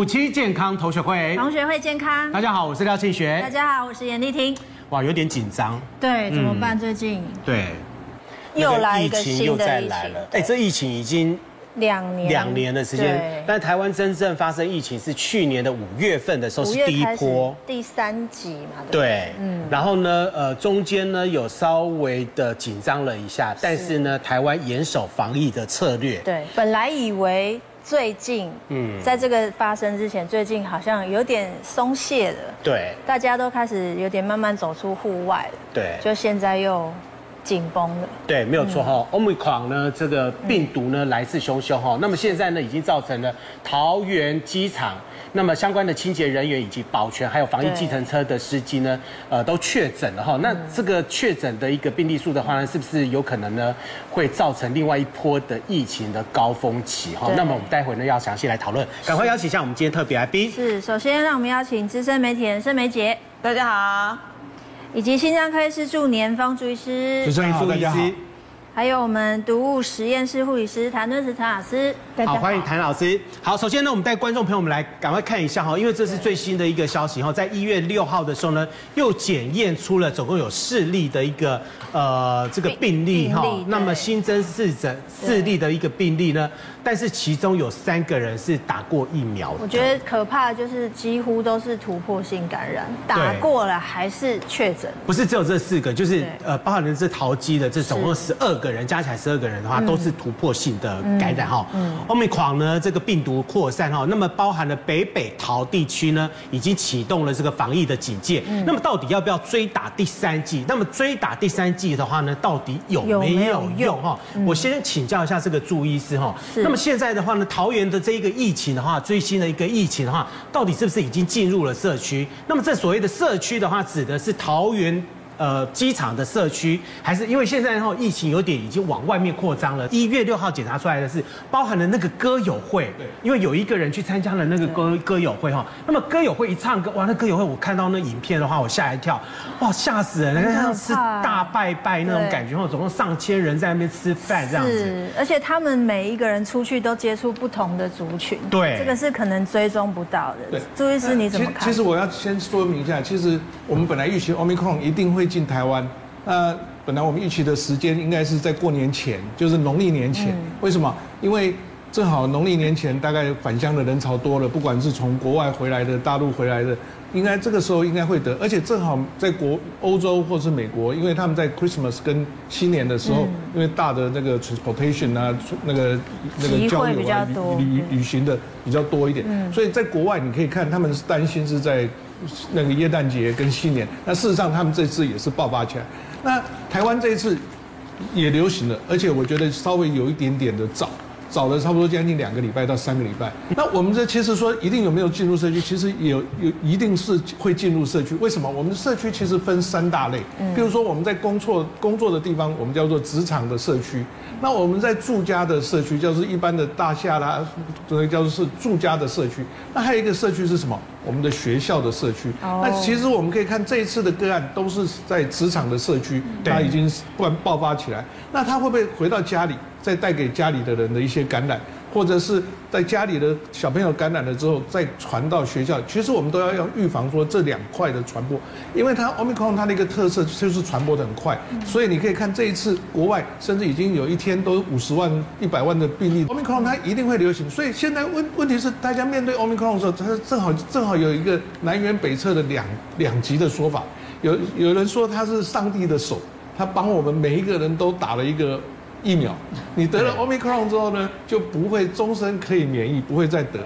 五期健康同学会，同学会健康。大家好，我是廖庆学。大家好，我是严丽婷。哇，有点紧张。对，怎么办？最近对，又来一个疫情新的又再疫情来了。哎，这疫情已经两年两年的时间，但台湾真正发生疫情是去年的五月份的时候，是第一波。第三集嘛。对，嗯，然后呢，呃，中间呢有稍微的紧张了一下，但是呢，台湾严守防疫的策略，对，本来以为最近，嗯，在这个发生之前，最近好像有点松懈了，对，大家都开始有点慢慢走出户外了，对，就现在又紧绷了。对，没有错哈。Omicron 呢，这个病毒呢来势汹汹哈。那么现在呢，已经造成了桃园机场，那么相关的清洁人员以及保全还有防疫计程车的司机呢，呃，都确诊了哈。那这个确诊的一个病例数的话呢，是不是有可能呢，会造成另外一波的疫情的高峰期哈？那么我们待会呢要详细来讨论，赶快邀请一下我们今天特别来宾。是，首先让我们邀请资深媒体人盛梅姐，大家好，以及心脏科医师助年芳朱医师，主持人朱医师。还有我们毒物实验室护理师谭敦慈谭老师，好，欢迎谭老师。好，首先呢，我们带观众朋友们来赶快看一下哈，因为这是最新的一个消息哈，在一月六号的时候呢，又检验出了总共有四例的一个呃这个病例哈，那么新增四诊四例的一个病例呢，但是其中有三个人是打过疫苗的。我觉得可怕的就是几乎都是突破性感染，打过了还是确诊。不是只有这四个，就是呃包含的是桃机的这总共十二个人，加起来十二个人的话，都是突破性的感染哈。Omicron 呢这个病毒扩散哈，那么包含了北北桃地区呢，已经启动了这个防疫的警戒。那么到底要不要追打第三剂？那么追打第三剂的话呢，到底有没有用哈？我先请教一下这个朱医师哈。那么现在的话呢，桃园的这一个疫情的话，最新的一个疫情的话，到底是不是已经进入了社区？那么这所谓的社区的话，指的是桃园。呃，机场的社区还是因为现在后疫情有点已经往外面扩张了。一月六号检查出来的是包含了那个歌友会，对，因为有一个人去参加了那个歌歌友会哈。那么歌友会一唱歌，哇，那歌友会我看到那影片的话，我吓一跳，哇，吓死人了，像是大拜拜那种感觉，然后总共上千人在那边吃饭这样子。是，而且他们每一个人出去都接触不同的族群，对，这个是可能追踪不到的。对，朱医师你怎么看？其实我要先说明一下，其实我们本来预期 Omicron 一定会。进台湾，那本来我们预期的时间应该是在过年前，就是农历年前。为什么？因为正好农历年前，大概返乡的人潮多了，不管是从国外回来的、大陆回来的，应该这个时候应该会得。而且正好在国欧洲或是美国，因为他们在 Christmas 跟新年的时候，因为大的那个 transportation 啊，那个那个交流啊、旅旅旅行的比较多一点，所以在国外你可以看，他们是担心是在。那个耶诞节跟新年，那事实上他们这次也是爆发起来。那台湾这一次也流行了，而且我觉得稍微有一点点的早，早了差不多将近两个礼拜到三个礼拜。那我们这其实说一定有没有进入社区，其实有有一定是会进入社区。为什么？我们的社区其实分三大类，比如说我们在工作工作的地方，我们叫做职场的社区。那我们在住家的社区，就是一般的大厦啦，这叫做是住家的社区。那还有一个社区是什么？我们的学校的社区。那其实我们可以看这一次的个案，都是在职场的社区，它已经突然爆发起来。那他会不会回到家里，再带给家里的人的一些感染？或者是在家里的小朋友感染了之后，再传到学校，其实我们都要要预防说这两块的传播，因为它 Omicron 它的一个特色就是传播的很快，所以你可以看这一次国外甚至已经有一天都五十万、一百万的病例，Omicron 它一定会流行，所以现在问问题是大家面对 Omicron 的时候，它正好正好有一个南辕北辙的两两极的说法，有有人说它是上帝的手，他帮我们每一个人都打了一个。疫苗，你得了 Omicron 之后呢，就不会终身可以免疫，不会再得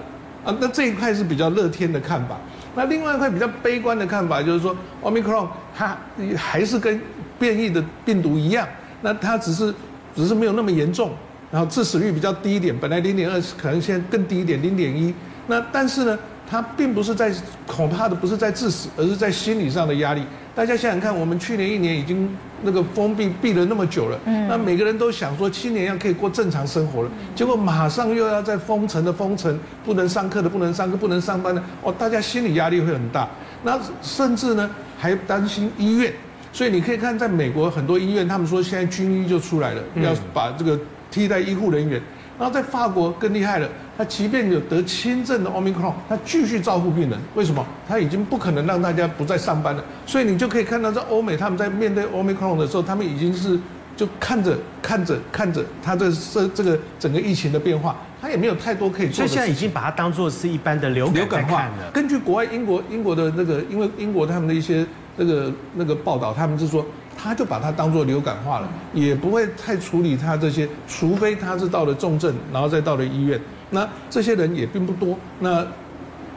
啊。那这一块是比较乐天的看法。那另外一块比较悲观的看法就是说，Omicron 它还是跟变异的病毒一样，那它只是只是没有那么严重，然后致死率比较低一点，本来零点二，可能现在更低一点，零点一。那但是呢，它并不是在恐怕的不是在致死，而是在心理上的压力。大家想想看，我们去年一年已经那个封闭闭了那么久了，嗯，那每个人都想说七年要可以过正常生活了，结果马上又要在封城的封城，不能上课的不能上课，不能上班的，哦，大家心理压力会很大。那甚至呢还担心医院，所以你可以看在美国很多医院，他们说现在军医就出来了，要把这个替代医护人员。然后在法国更厉害了，他即便有得轻症的 Omicron，他继续照顾病人。为什么？他已经不可能让大家不再上班了。所以你就可以看到，在欧美他们在面对 Omicron 的时候，他们已经是就看着看着看着他的这这个整个疫情的变化，他也没有太多可以做。所以现在已经把它当做是一般的流感，流感化了。根据国外英国英国的那个，因为英国他们的一些那个那个报道，他们是说。他就把它当做流感化了，也不会太处理他这些，除非他是到了重症，然后再到了医院。那这些人也并不多，那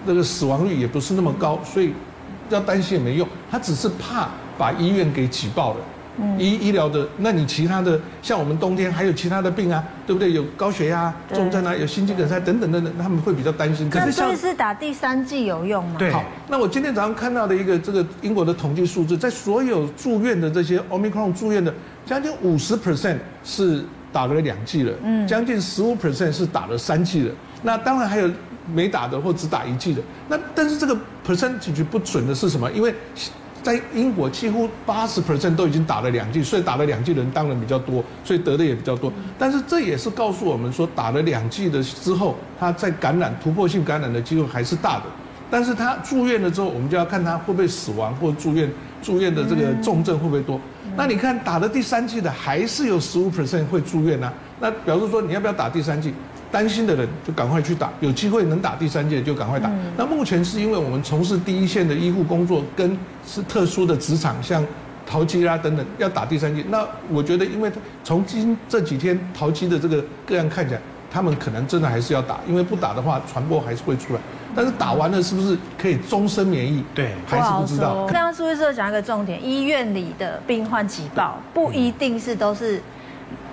那个死亡率也不是那么高，所以要担心也没用。他只是怕把医院给挤爆了。医医疗的，那你其他的像我们冬天还有其他的病啊，对不对？有高血压、重症啊，有心肌梗塞等等等等，他们会比较担心。可是像是打第三剂有用吗？对。好，那我今天早上看到的一个这个英国的统计数字，在所有住院的这些 Omicron 住院的，将近五十 percent 是打了两剂了，嗯，将近十五 percent 是打了三剂了。那当然还有没打的或只打一剂的。那但是这个 percentage 不准的是什么？因为在英国，几乎八十 percent 都已经打了两剂，所以打了两剂的人当然比较多，所以得的也比较多。但是这也是告诉我们说，打了两剂的之后，他在感染突破性感染的机会还是大的。但是他住院了之后，我们就要看他会不会死亡或住院，住院的这个重症会不会多。那你看打了第三剂的，还是有十五 percent 会住院呢、啊？那表示说你要不要打第三剂？担心的人就赶快去打，有机会能打第三剂就赶快打。那目前是因为我们从事第一线的医护工作，跟是特殊的职场，像淘机啦等等，要打第三剂。那我觉得，因为从今这几天淘机的这个个案看起来，他们可能真的还是要打，因为不打的话，传播还是会出来。但是打完了是不是可以终身免疫？对，还是不知道。刚刚苏医师讲一个重点，医院里的病患挤爆，不一定是都是。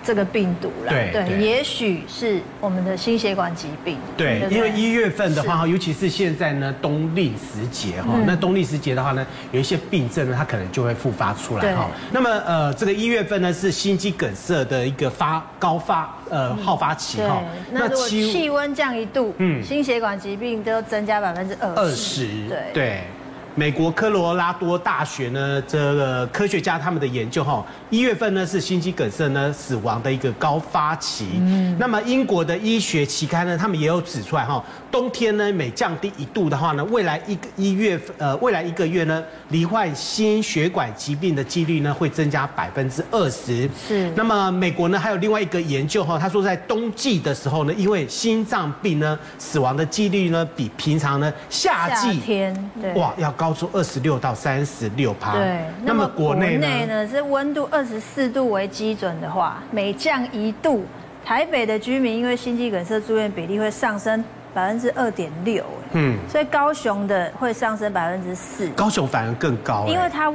这个病毒了，对，对，也许是我们的心血管疾病。对，对对，因为一月份的话，尤其是现在呢，冬令时节哈，嗯、那冬令时节的话呢，有一些病症呢，它可能就会复发出来哈。那么呃，这个一月份呢，是心肌梗塞的一个发高发呃好发期哈。嗯、那如果气温降一度，嗯，心血管疾病都增加百分之二十。对对。美国科罗拉多大学呢，这个科学家他们的研究哈，一月份呢是心肌梗塞呢死亡的一个高发期。嗯，那么英国的医学期刊呢，他们也有指出来哈，冬天呢每降低一度的话呢，未来一个一月呃未来一个月呢，罹患心血管疾病的几率呢会增加百分之二十。是。那么美国呢还有另外一个研究哈，他说在冬季的时候呢，因为心脏病呢死亡的几率呢比平常呢夏季天对哇要高。高出二十六到三十六趴。对，那么国内呢是温度二十四度为基准的话，每降一度，台北的居民因为心肌梗塞住院比例会上升百分之二点六。嗯，所以高雄的会上升百分之四。高雄反而更高，因为它。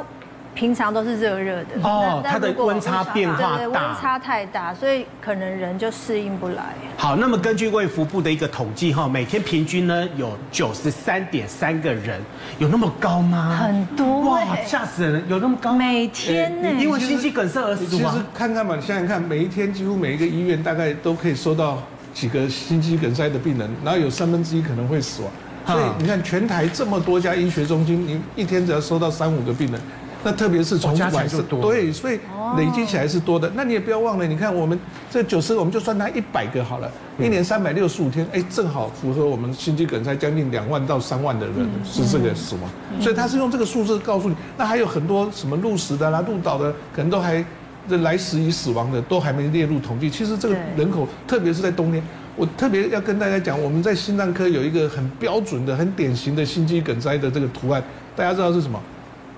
平常都是热热的哦，它的温差变化大，温差太大，所以可能人就适应不来。好，那么根据卫福部的一个统计哈，每天平均呢有九十三点三个人，有那么高吗？很多哇，吓死人！有那么高？每天呢？因为心肌梗塞而死吗？其实看看嘛，你想想看，每一天几乎每一个医院大概都可以收到几个心肌梗塞的病人，然后有三分之一可能会死亡。所以你看，全台这么多家医学中心，你一天只要收到三五个病人。那特别是从晚上对，所以累积起来是多的。那你也不要忘了，你看我们这九十个，我们就算它一百个好了，一年三百六十五天，哎，正好符合我们心肌梗塞将近两万到三万的人是这个死亡。所以他是用这个数字告诉你，那还有很多什么入室的啦、入岛的，可能都还这来时已死亡的都还没列入统计。其实这个人口，特别是在冬天，我特别要跟大家讲，我们在心脏科有一个很标准的、很典型的心肌梗塞的这个图案，大家知道是什么？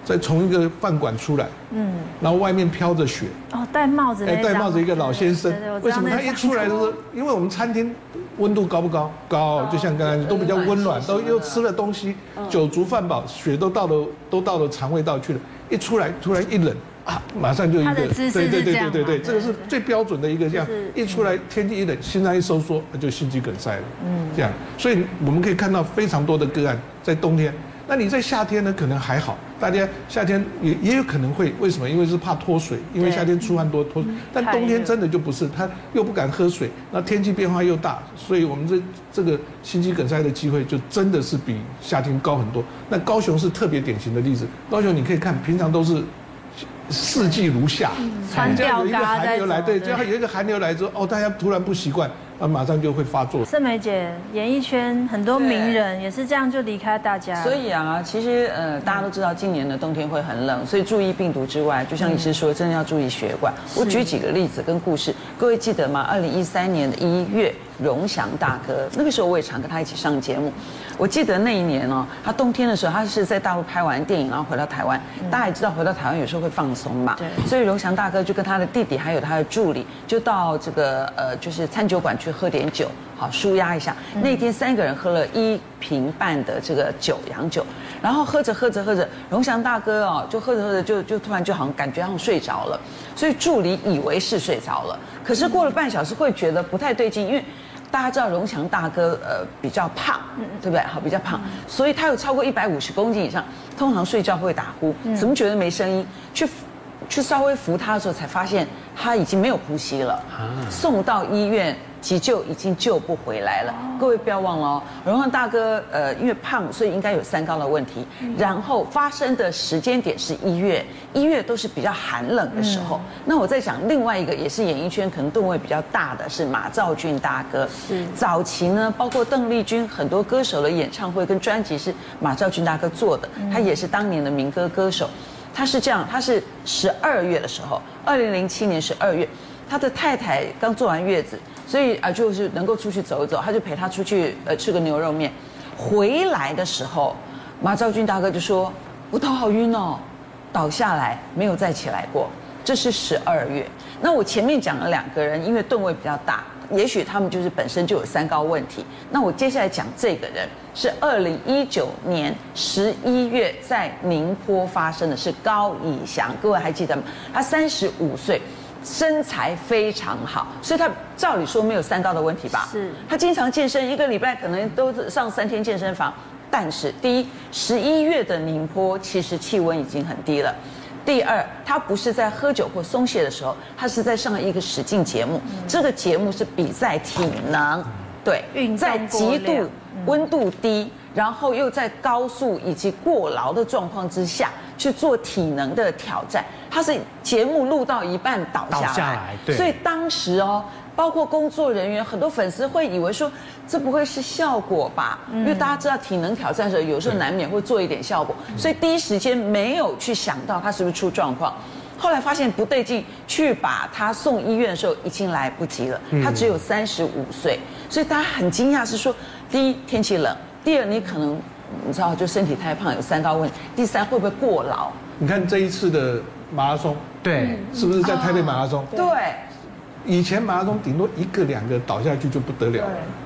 再从一个饭馆出来，嗯，然后外面飘着雪，哦，戴帽子，哎，戴帽子一个老先生，为什么？他一出来的时候，因为我们餐厅温度高不高？高，就像刚才都比较温暖，都又吃了东西，酒足饭饱，血都到了都到了肠胃道去了，一出来突然一冷啊，马上就一个，对对对对对对，这个是最标准的一个这样，一出来天气一冷，心脏一收缩，那就心肌梗塞了，嗯，这样，所以我们可以看到非常多的个案在冬天。那你在夏天呢？可能还好，大家夏天也也有可能会为什么？因为是怕脱水，因为夏天出汗多脱水。但冬天真的就不是，他又不敢喝水，那天气变化又大，所以我们这这个心肌梗塞的机会就真的是比夏天高很多。那高雄是特别典型的例子，高雄你可以看，平常都是四季如夏，穿吊嘎有一个寒流来，对，这样有一个寒流来之后，哦，大家突然不习惯。啊，马上就会发作。盛梅姐，演艺圈很多名人也是这样就离开大家。所以啊，其实呃，大家都知道今年的冬天会很冷，所以注意病毒之外，就像医师说，真的要注意血管。我举几个例子跟故事，各位记得吗？二零一三年的一月，荣祥大哥，那个时候我也常跟他一起上节目。我记得那一年哦，他冬天的时候，他是在大陆拍完电影，然后回到台湾。大家也知道，回到台湾有时候会放松嘛。对。所以荣祥大哥就跟他的弟弟还有他的助理，就到这个呃，就是餐酒馆去喝点酒，好舒压一下。那天三个人喝了一瓶半的这个酒，洋酒，然后喝着喝着喝着，荣祥大哥哦，就喝着喝着就就突然就好像感觉好像睡着了，所以助理以为是睡着了，可是过了半小时会觉得不太对劲，因为。大家知道荣强大哥呃比较胖，对不对？好，比较胖，所以他有超过一百五十公斤以上，通常睡觉会打呼，怎么觉得没声音？去去稍微扶他的时候，才发现他已经没有呼吸了，送到医院。急救已经救不回来了，各位不要忘了哦。荣祥大哥，呃，因为胖，所以应该有三高的问题。然后发生的时间点是一月，一月都是比较寒冷的时候。那我在想另外一个，也是演艺圈可能段位比较大的是马兆俊大哥。是早期呢，包括邓丽君很多歌手的演唱会跟专辑是马兆俊大哥做的，他也是当年的民歌歌手。他是这样，他是十二月的时候，二零零七年十二月，他的太太刚坐完月子。所以啊，就是能够出去走一走，他就陪他出去呃吃个牛肉面。回来的时候，马兆军大哥就说：“我头好晕哦，倒下来没有再起来过。”这是十二月。那我前面讲了两个人，因为吨位比较大，也许他们就是本身就有三高问题。那我接下来讲这个人是二零一九年十一月在宁波发生的，是高以翔，各位还记得吗？他三十五岁。身材非常好，所以他照理说没有三高的问题吧？是。他经常健身，一个礼拜可能都上三天健身房。但是，第一，十一月的宁波其实气温已经很低了。第二，他不是在喝酒或松懈的时候，他是在上一个实境节目。这个节目是比赛体能，对，在极度温度低，然后又在高速以及过劳的状况之下。去做体能的挑战，他是节目录到一半倒下来，倒下来，对，所以当时哦，包括工作人员，很多粉丝会以为说，这不会是效果吧？因为大家知道体能挑战的时候，有时候难免会做一点效果，所以第一时间没有去想到他是不是出状况。后来发现不对劲，去把他送医院的时候已经来不及了，他只有三十五岁，所以大家很惊讶，是说，第一天气冷，第二你可能。你知道，就身体太胖有三高问题。第三，会不会过劳？你看这一次的马拉松，对，是不是在台北马拉松？对。以前马拉松顶多一个两个倒下去就不得了，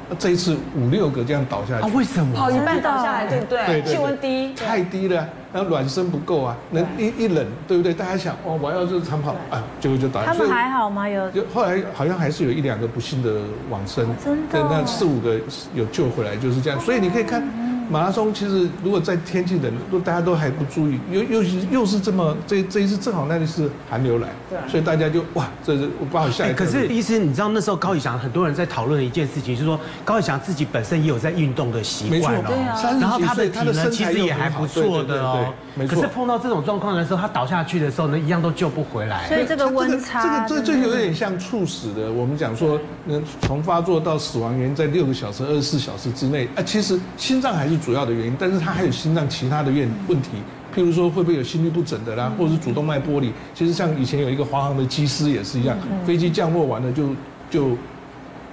那这一次五六个这样倒下去。啊？为什么？跑一半倒下来，对不对？对，气温低，太低了，然后暖身不够啊，那一一冷，对不对？大家想，哦，我要是长跑啊，结果就倒下去。他们还好吗？有？就后来好像还是有一两个不幸的往生，真的。那四五个有救回来，就是这样。所以你可以看。马拉松其实，如果在天气冷，都大家都还不注意，又又是又是这么这这一次正好那里是寒流来，对，所以大家就哇，这是我不好下一。可是医师，你知道那时候高以翔很多人在讨论的一件事情，就是说高以翔自己本身也有在运动的习惯哦，然后他的体能其实也还不错的哦，没错。可是碰到这种状况的时候，他倒下去的时候呢，一样都救不回来。所以这个温差，这个这这有点像猝死的。我们讲说，能从发作到死亡原因在六个小时、二十四小时之内啊，其实心脏还是。主要的原因，但是他还有心脏其他的问问题，譬如说会不会有心律不整的啦，或者是主动脉剥离。其实像以前有一个华航的机师也是一样，飞机降落完了就就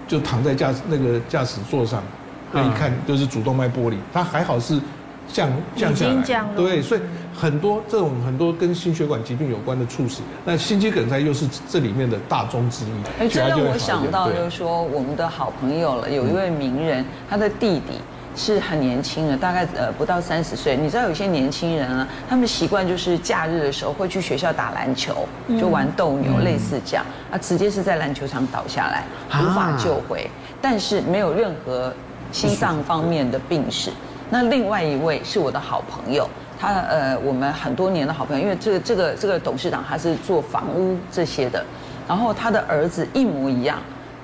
就躺在驾驶那个驾驶座上，那一看就是主动脉剥离，他还好是降降下来。对，所以很多这种很多跟心血管疾病有关的猝死，那心肌梗塞又是这里面的大宗之一。哎，这让我想到就是说，我们的好朋友了，有一位名人，他的弟弟。是很年轻的，大概呃不到三十岁。你知道有些年轻人啊，他们习惯就是假日的时候会去学校打篮球，就玩斗牛，类似这样啊，直接是在篮球场倒下来，无法救回，但是没有任何心脏方面的病史。那另外一位是我的好朋友，他呃我们很多年的好朋友，因为这个这个这个董事长他是做房屋这些的，然后他的儿子一模一样，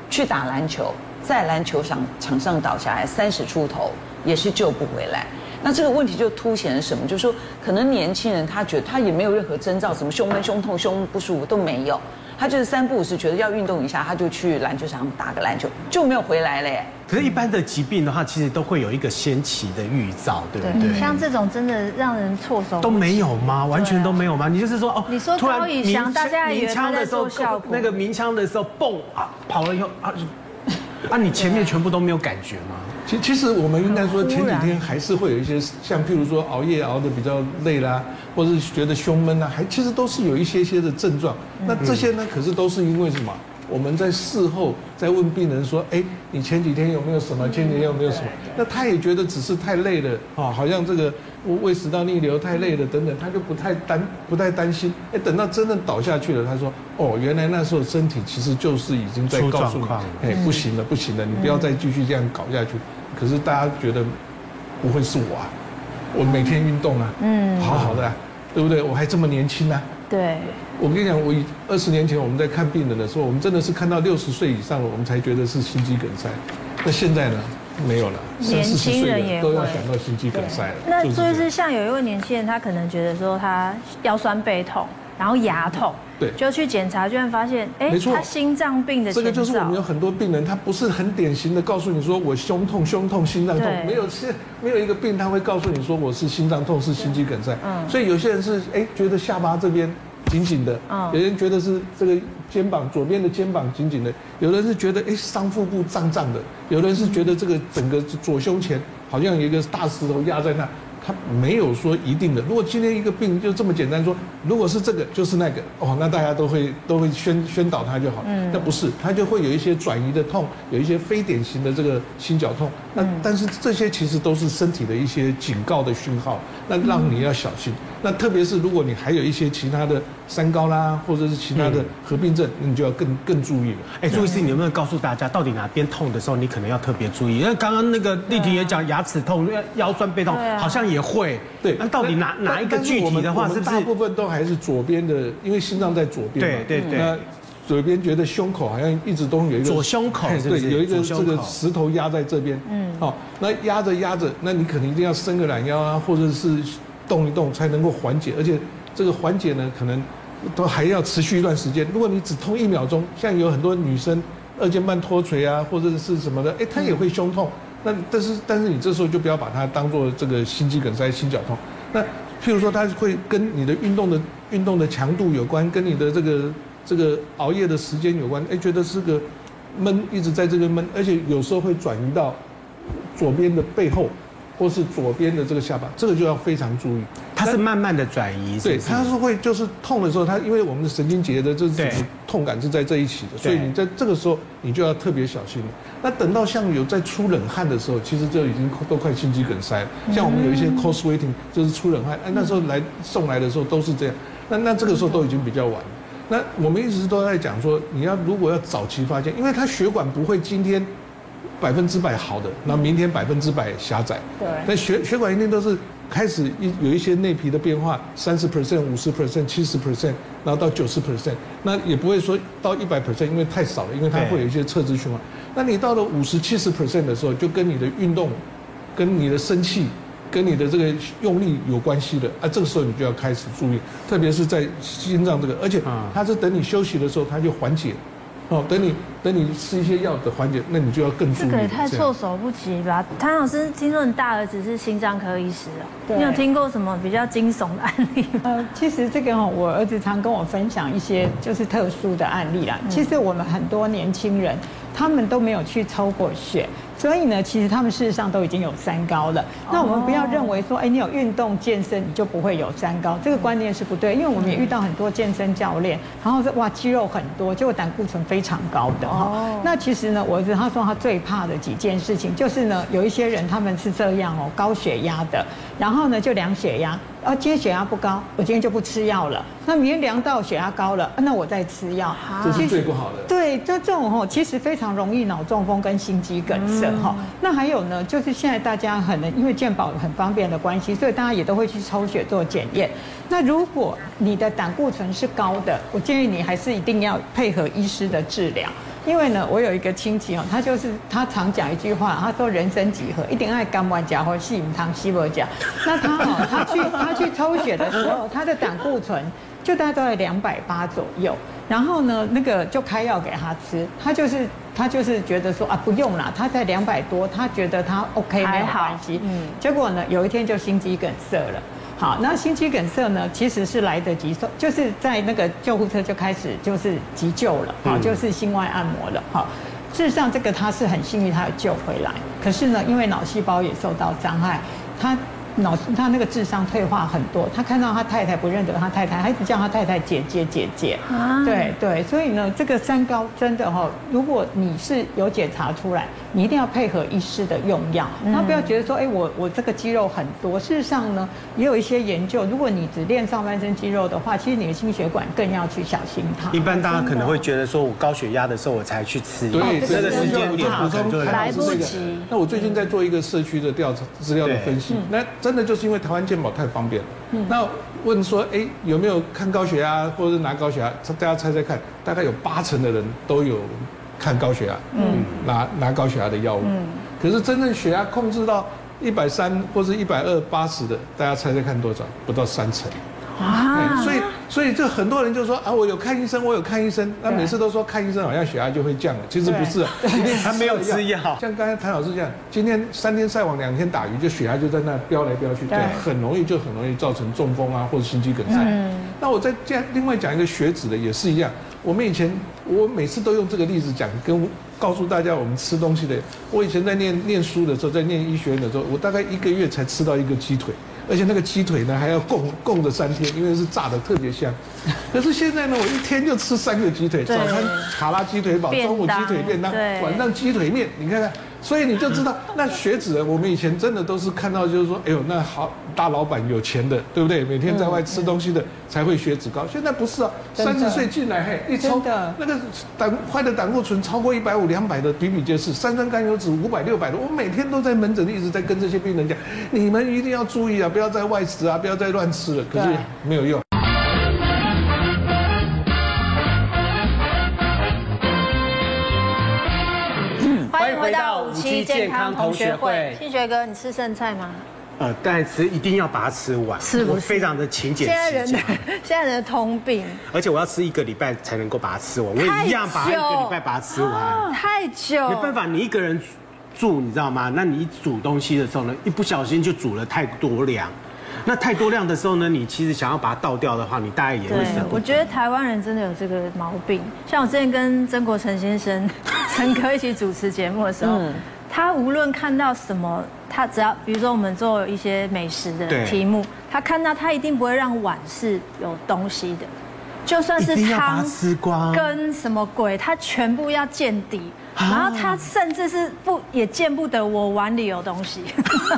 去打篮球。在篮球场场上倒下来，三十出头也是救不回来。那这个问题就凸显了什么？就是说，可能年轻人他觉得他也没有任何征兆，什么胸闷、胸痛、胸不舒服都没有，他就是三不五时觉得要运动一下，他就去篮球场打个篮球，就没有回来嘞。可是，一般的疾病的话，其实都会有一个先期的预兆，对不对？像这种真的让人措手都没有吗？完全都没有吗？你就是说哦，你说高以翔，大家以为他在做效果，那个鸣枪的时候，蹦啊，跑了以后啊，啊，你前面全部都没有感觉吗？其其实我们应该说前几天还是会有一些，像譬如说熬夜熬得比较累啦，或者是觉得胸闷啦，还其实都是有一些些的症状。那这些呢，可是都是因为什么？我们在事后在问病人说：“哎，你前几天有没有什么？前几天有没有什么？”那他也觉得只是太累了啊，好像这个胃食道逆流太累了等等，他就不太担不太担心。哎，等到真的倒下去了，他说：“哦，原来那时候身体其实就是已经在告诉你，哎，不行了，不行了，你不要再继续这样搞下去。”可是大家觉得不会是我啊，我每天运动啊，嗯，好好的啊，对不对？我还这么年轻啊。对。我跟你讲，我二十年前我们在看病人的时候，我们真的是看到六十岁以上了，我们才觉得是心肌梗塞。那现在呢，没有了，年轻人也都要想到心肌梗塞了。那就是像有一位年轻人，他可能觉得说他腰酸背痛，然后牙痛，对，就去检查，居然发现，哎，他心脏病的。这个就是我们有很多病人，他不是很典型的告诉你说我胸痛、胸痛、心脏痛，没有是没有一个病他会告诉你说我是心脏痛、是心肌梗塞。嗯，所以有些人是哎觉得下巴这边。紧紧的，有人觉得是这个肩膀左边的肩膀紧紧的，有人是觉得哎上腹部胀胀的，有人是觉得这个整个左胸前好像有一个大石头压在那。他没有说一定的。如果今天一个病就这么简单说，如果是这个就是那个哦，那大家都会都会宣宣导他就好。嗯，那不是，他就会有一些转移的痛，有一些非典型的这个心绞痛。那但是这些其实都是身体的一些警告的讯号，那让你要小心。那特别是如果你还有一些其他的三高啦，或者是其他的合并症，那你就要更更注意了。哎，朱医师，你有没有告诉大家到底哪边痛的时候，你可能要特别注意？因为刚刚那个丽婷也讲牙齿痛、腰酸背痛，好像也。也会对，那到底哪哪一个具体的话，是不是大部分都还是左边的？因为心脏在左边。对对对。那左边觉得胸口好像一直都有一个左胸口，对，有一个这个石头压在这边。嗯。好，那压着压着，那你可能一定要伸个懒腰啊，或者是动一动才能够缓解。而且这个缓解呢，可能都还要持续一段时间。如果你只痛一秒钟，像有很多女生二尖瓣脱垂啊，或者是什么的，哎，她也会胸痛。那但是但是你这时候就不要把它当做这个心肌梗塞、心绞痛。那譬如说，它会跟你的运动的运动的强度有关，跟你的这个这个熬夜的时间有关。哎，觉得是个闷，一直在这个闷，而且有时候会转移到左边的背后。或是左边的这个下巴，这个就要非常注意。它是慢慢的转移，对，它是会就是痛的时候，它因为我们的神经节的这种痛感是在这一起的，所以你在这个时候你就要特别小心了。那等到像有在出冷汗的时候，其实就已经都快心肌梗塞了。像我们有一些 cold sweating，就是出冷汗，哎，那时候来送来的时候都是这样。那那这个时候都已经比较晚了。那我们一直都在讲说，你要如果要早期发现，因为它血管不会今天。百分之百好的，那明天百分之百狭窄。对。那血血管一定都是开始一有一些内皮的变化，三十 percent、五十 percent、七十 percent，然后到九十 percent，那也不会说到一百 percent，因为太少了，因为它会有一些侧支循环。那你到了五十、七十 percent 的时候，就跟你的运动、跟你的生气、跟你的这个用力有关系的啊。这个时候你就要开始注意，特别是在心脏这个，而且它是等你休息的时候，它就缓解。哦，等你等你吃一些药的缓解，那你就要更注意。这个也太措手不及吧？谭老师，听说你大儿子是心脏科医师哦，你有听过什么比较惊悚的案例吗？呃，其实这个哈，我儿子常跟我分享一些就是特殊的案例啦。其实我们很多年轻人，他们都没有去抽过血。所以呢，其实他们事实上都已经有三高了。那我们不要认为说，哎，你有运动健身，你就不会有三高，这个观念是不对。因为我们也遇到很多健身教练，然后说哇肌肉很多，结果胆固醇非常高的哈。那其实呢，我儿子他说他最怕的几件事情，就是呢，有一些人他们是这样哦，高血压的，然后呢就量血压。啊，今天血压不高，我今天就不吃药了。那明天量到血压高了，那我再吃药。这是最不好的。对，这这种吼，其实非常容易脑中风跟心肌梗塞哈。嗯、那还有呢，就是现在大家很因为健保很方便的关系，所以大家也都会去抽血做检验。那如果你的胆固醇是高的，我建议你还是一定要配合医师的治疗。因为呢，我有一个亲戚哦，他就是他常讲一句话，他说人生几何，一定爱干完甲或细母汤西伯甲。那他哦，他去 他去抽血的时候，他的胆固醇就大概在两百八左右。然后呢，那个就开药给他吃，他就是他就是觉得说啊，不用啦，他在两百多，他觉得他 OK 没有关系。嗯。结果呢，有一天就心肌梗塞了。好，那心肌梗塞呢，其实是来得及，就是在那个救护车就开始就是急救了，好，就是心外按摩了。好，事实上这个他是很幸运，他有救回来。可是呢，因为脑细胞也受到伤害，他。脑他那个智商退化很多，他看到他太太不认得他太太，他一直叫他太太姐姐姐姐。啊，对对，所以呢，这个三高真的哈，如果你是有检查出来，你一定要配合医师的用药，然后不要觉得说，哎，我我这个肌肉很多。事实上呢，也有一些研究，如果你只练上半身肌肉的话，其实你的心血管更要去小心它。一般大家可能会觉得说，我高血压的时候我才去吃药，对，这个时间点补充来不及。那我最近在做一个社区的调查资料的分析，那。真的就是因为台湾健保太方便了。那问说，哎，有没有看高血压，或者是拿高血压？大家猜猜看，大概有八成的人都有看高血压，嗯，拿拿高血压的药物。嗯。可是真正血压控制到一百三或者一百二八十的，大家猜猜看多少？不到三成。啊，所以所以这很多人就说啊，我有看医生，我有看医生，那每次都说看医生好像血压就会降了，其实不是，今天还没有吃药。像刚才谭老师这样，今天三天晒网，两天打鱼，就血压就在那飙来飙去，对，很容易就很容易造成中风啊，或者心肌梗塞。嗯，那我再这样另外讲一个血脂的也是一样，我们以前我每次都用这个例子讲，跟告诉大家我们吃东西的，我以前在念念书的时候，在念医学院的时候，我大概一个月才吃到一个鸡腿。而且那个鸡腿呢，还要供供着三天，因为是炸的特别香。可是现在呢，我一天就吃三个鸡腿，早餐卡拉鸡腿堡，中午鸡腿便当，晚上鸡腿面，你看看。所以你就知道，那血脂，我们以前真的都是看到，就是说，哎呦，那好大老板有钱的，对不对？每天在外吃东西的才会血脂高。现在不是啊，三十岁进来，嘿，一抽那个胆坏的胆固醇超过一百五、两百的比比皆是，三酸甘油酯五百、六百的，我每天都在门诊一直在跟这些病人讲，你们一定要注意啊，不要在外食啊，不要再乱吃了。可是没有用。回到五期健康同学会，新学哥，你吃剩菜吗？呃，但吃一定要把它吃完，是不是？我非常的勤俭。现在人的 现在人的通病，而且我要吃一个礼拜才能够把它吃完，我也一样把一个礼拜把它吃完，太久。没办法，你一个人住，你知道吗？那你煮东西的时候呢，一不小心就煮了太多量。那太多量的时候呢，你其实想要把它倒掉的话，你大概也会舍不得。我觉得台湾人真的有这个毛病。像我之前跟曾国成先生、陈哥一起主持节目的时候，他无论看到什么，他只要比如说我们做一些美食的题目，他看到他一定不会让碗是有东西的，就算是汤跟什么鬼，他全部要见底。然后他甚至是不也见不得我碗里有东西，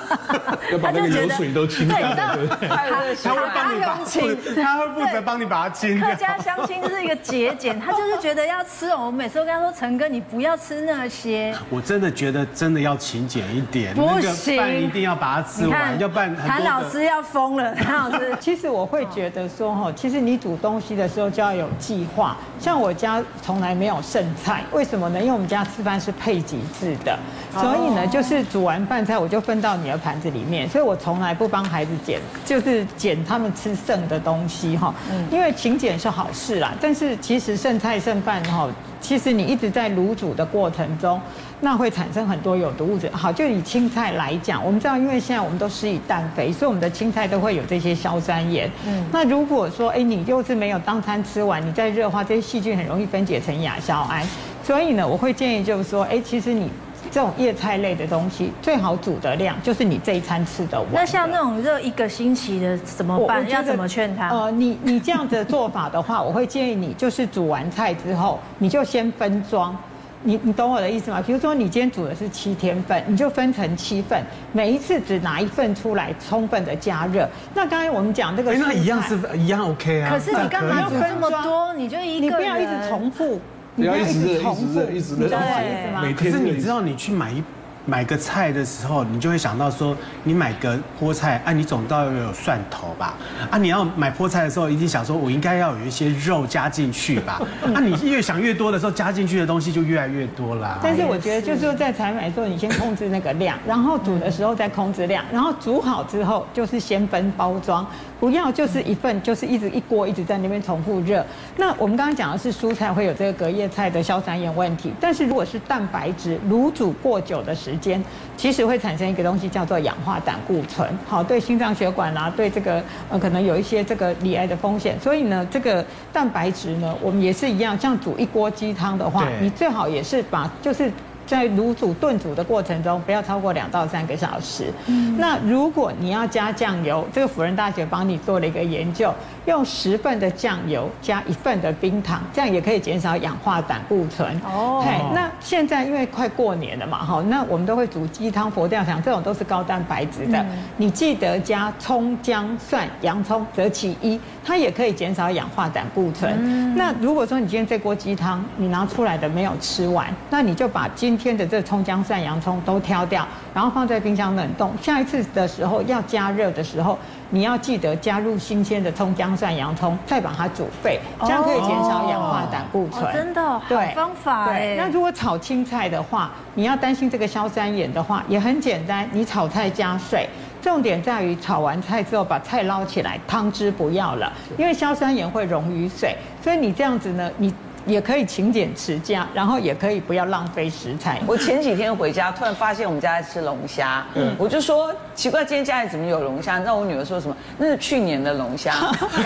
要把那个油水都清掉。对，他他会帮你把清，他会负责帮你把它清。客家相亲就是一个节俭，他就是觉得要吃哦。我每次都跟他说：“陈哥，你不要吃那些。”我真的觉得真的要勤俭一点，不行，饭一定要把它吃完，要不然谭老师要疯了。谭老师，其实我会觉得说哈，其实你煮东西的时候就要有计划。像我家从来没有剩菜，为什么呢？因为我们家。吃饭是配给制的，所以呢，就是煮完饭菜我就分到你的盘子里面，所以我从来不帮孩子捡，就是捡他们吃剩的东西哈。因为勤俭是好事啦，但是其实剩菜剩饭哈，其实你一直在卤煮的过程中，那会产生很多有毒物质。好，就以青菜来讲，我们知道，因为现在我们都施以氮肥，所以我们的青菜都会有这些硝酸盐。嗯，那如果说哎，你又是没有当餐吃完，你再热化，这些细菌很容易分解成亚硝胺。所以呢，我会建议就是说，哎，其实你这种叶菜类的东西，最好煮的量就是你这一餐吃的。那像那种热一个星期的怎么办？要怎么劝他？呃，你你这样的做法的话，我会建议你就是煮完菜之后，你就先分装。你你懂我的意思吗？比如说你今天煮的是七天份，你就分成七份，每一次只拿一份出来，充分的加热。那刚才我们讲这个，那一样是一样 OK 啊。可是你干嘛煮这么多？你就一个你不要一直重复。不要一直热，一直热，一直热，对，每天。可是你知道，你去买一买个菜的时候，你就会想到说，你买个菠菜，啊，你总都要有蒜头吧？啊，你要买菠菜的时候，一定想说，我应该要有一些肉加进去吧？啊，你越想越多的时候，加进去的东西就越来越多啦。但是我觉得，就是说在采买的时候，你先控制那个量，然后煮的时候再控制量，然后煮好之后就是先分包装。不要就是一份，就是一直一锅一直在那边重复热。那我们刚刚讲的是蔬菜会有这个隔夜菜的硝酸盐问题，但是如果是蛋白质卤煮过久的时间，其实会产生一个东西叫做氧化胆固醇，好，对心脏血管啊，对这个呃可能有一些这个罹癌的风险。所以呢，这个蛋白质呢，我们也是一样，像煮一锅鸡汤的话，你最好也是把就是。在卤煮炖煮的过程中，不要超过两到三个小时。嗯、那如果你要加酱油，这个辅仁大学帮你做了一个研究。用十份的酱油加一份的冰糖，这样也可以减少氧化胆固醇。哦，嘿，那现在因为快过年了嘛，哈，那我们都会煮鸡汤、佛跳墙，这种都是高蛋白质的。嗯、你记得加葱、姜、蒜、洋葱，择其一，它也可以减少氧化胆固醇。嗯、那如果说你今天这锅鸡汤你拿出来的没有吃完，那你就把今天的这葱、姜、蒜、洋葱都挑掉，然后放在冰箱冷冻。下一次的时候要加热的时候。你要记得加入新鲜的葱、姜、蒜、洋葱，再把它煮沸，这样可以减少氧化胆固醇。真的，对方法对。那如果炒青菜的话，你要担心这个硝酸盐的话，也很简单，你炒菜加水，重点在于炒完菜之后把菜捞起来，汤汁不要了，因为硝酸盐会溶于水，所以你这样子呢，你。也可以勤俭持家，然后也可以不要浪费食材。我前几天回家，突然发现我们家在吃龙虾，嗯，我就说奇怪，今天家里怎么有龙虾？你知道我女儿说什么？那是去年的龙虾，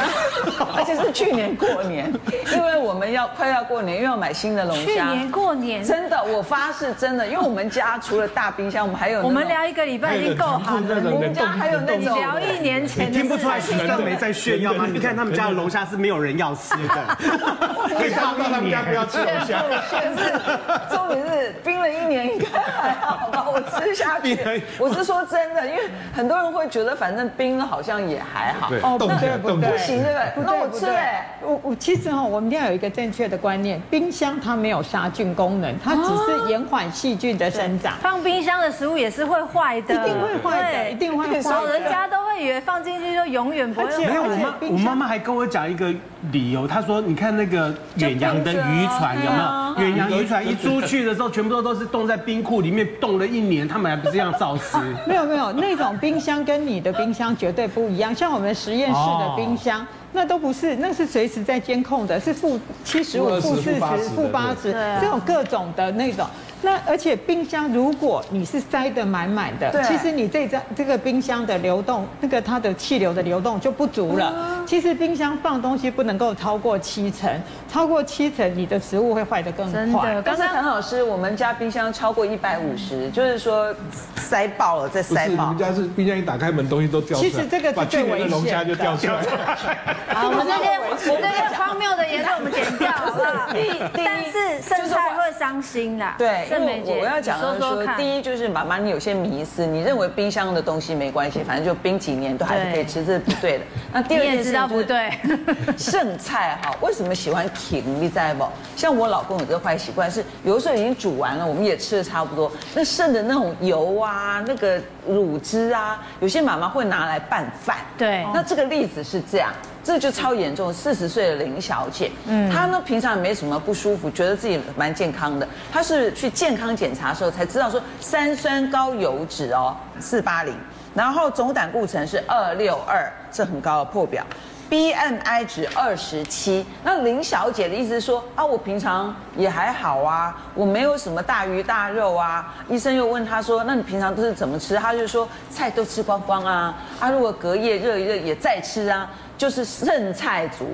而且是去年过年，因为我们要快要过年，又要买新的龙虾。去年过年，真的，我发誓真的，因为我们家除了大冰箱，我们还有我们聊一个礼拜已经够好了。我们家还有那种聊一年前，你听不出来徐哥没在炫耀吗？你看他们家的龙虾是没有人要吃的，可以放。他们家不要吃龙虾，重点是冰了一年应该还好吧？我吃下去。我是说真的，因为很多人会觉得反正冰了好像也还好。哦，不对不对，不行对不对？那我吃哎，我我其实哈，我们要有一个正确的观念，冰箱它没有杀菌功能，它只是延缓细菌的生长。放冰箱的食物也是会坏的，一定会坏的，一定会坏。老人家都会以为放进去就永远不会坏。没有，我妈我妈妈还跟我讲一个理由，他说你看那个远洋的渔船有没有？远洋渔船一出去的时候，全部都都是冻在冰库里面冻了一年，他们还不是一样照吃？没有没有，那种冰箱跟你的冰箱绝对不一样。像我们实验室的冰箱，那都不是，那是随时在监控的，是负七十五、负四十、负八十，这种各种的那种。那而且冰箱，如果你是塞得满满的，对其实你这张这个冰箱的流动，那个它的气流的流动就不足了。嗯、其实冰箱放东西不能够超过七成，超过七成你的食物会坏得更快。真的，刚才陈老师，我们家冰箱超过一百五十，就是说塞爆了再塞爆。我们家是冰箱一打开门，东西都掉出来。其实这个是最危险的。龙虾就掉出来。好，我们这些我们这些荒谬的言论我们剪掉，好不好？但是剩菜会伤心啦。对。我我要讲的是说，第一就是妈妈，你有些迷思，你认为冰箱的东西没关系，反正就冰几年都还是可以吃，这是不对的。那第二件事情不对，剩菜哈，为什么喜欢停？你知道不？像我老公有这个坏习惯，是有的时候已经煮完了，我们也吃的差不多，那剩的那种油啊，那个乳汁啊，有些妈妈会拿来拌饭。对，那这个例子是这样。这就超严重，四十岁的林小姐，嗯，她呢平常也没什么不舒服，觉得自己蛮健康的。她是去健康检查的时候才知道说，三酸高油脂哦，四八零，然后总胆固醇是二六二，这很高的破表，BMI 值二十七。那林小姐的意思是说啊，我平常也还好啊，我没有什么大鱼大肉啊。医生又问她说，那你平常都是怎么吃？她就说菜都吃光光啊，啊，如果隔夜热一热也再吃啊。就是剩菜族，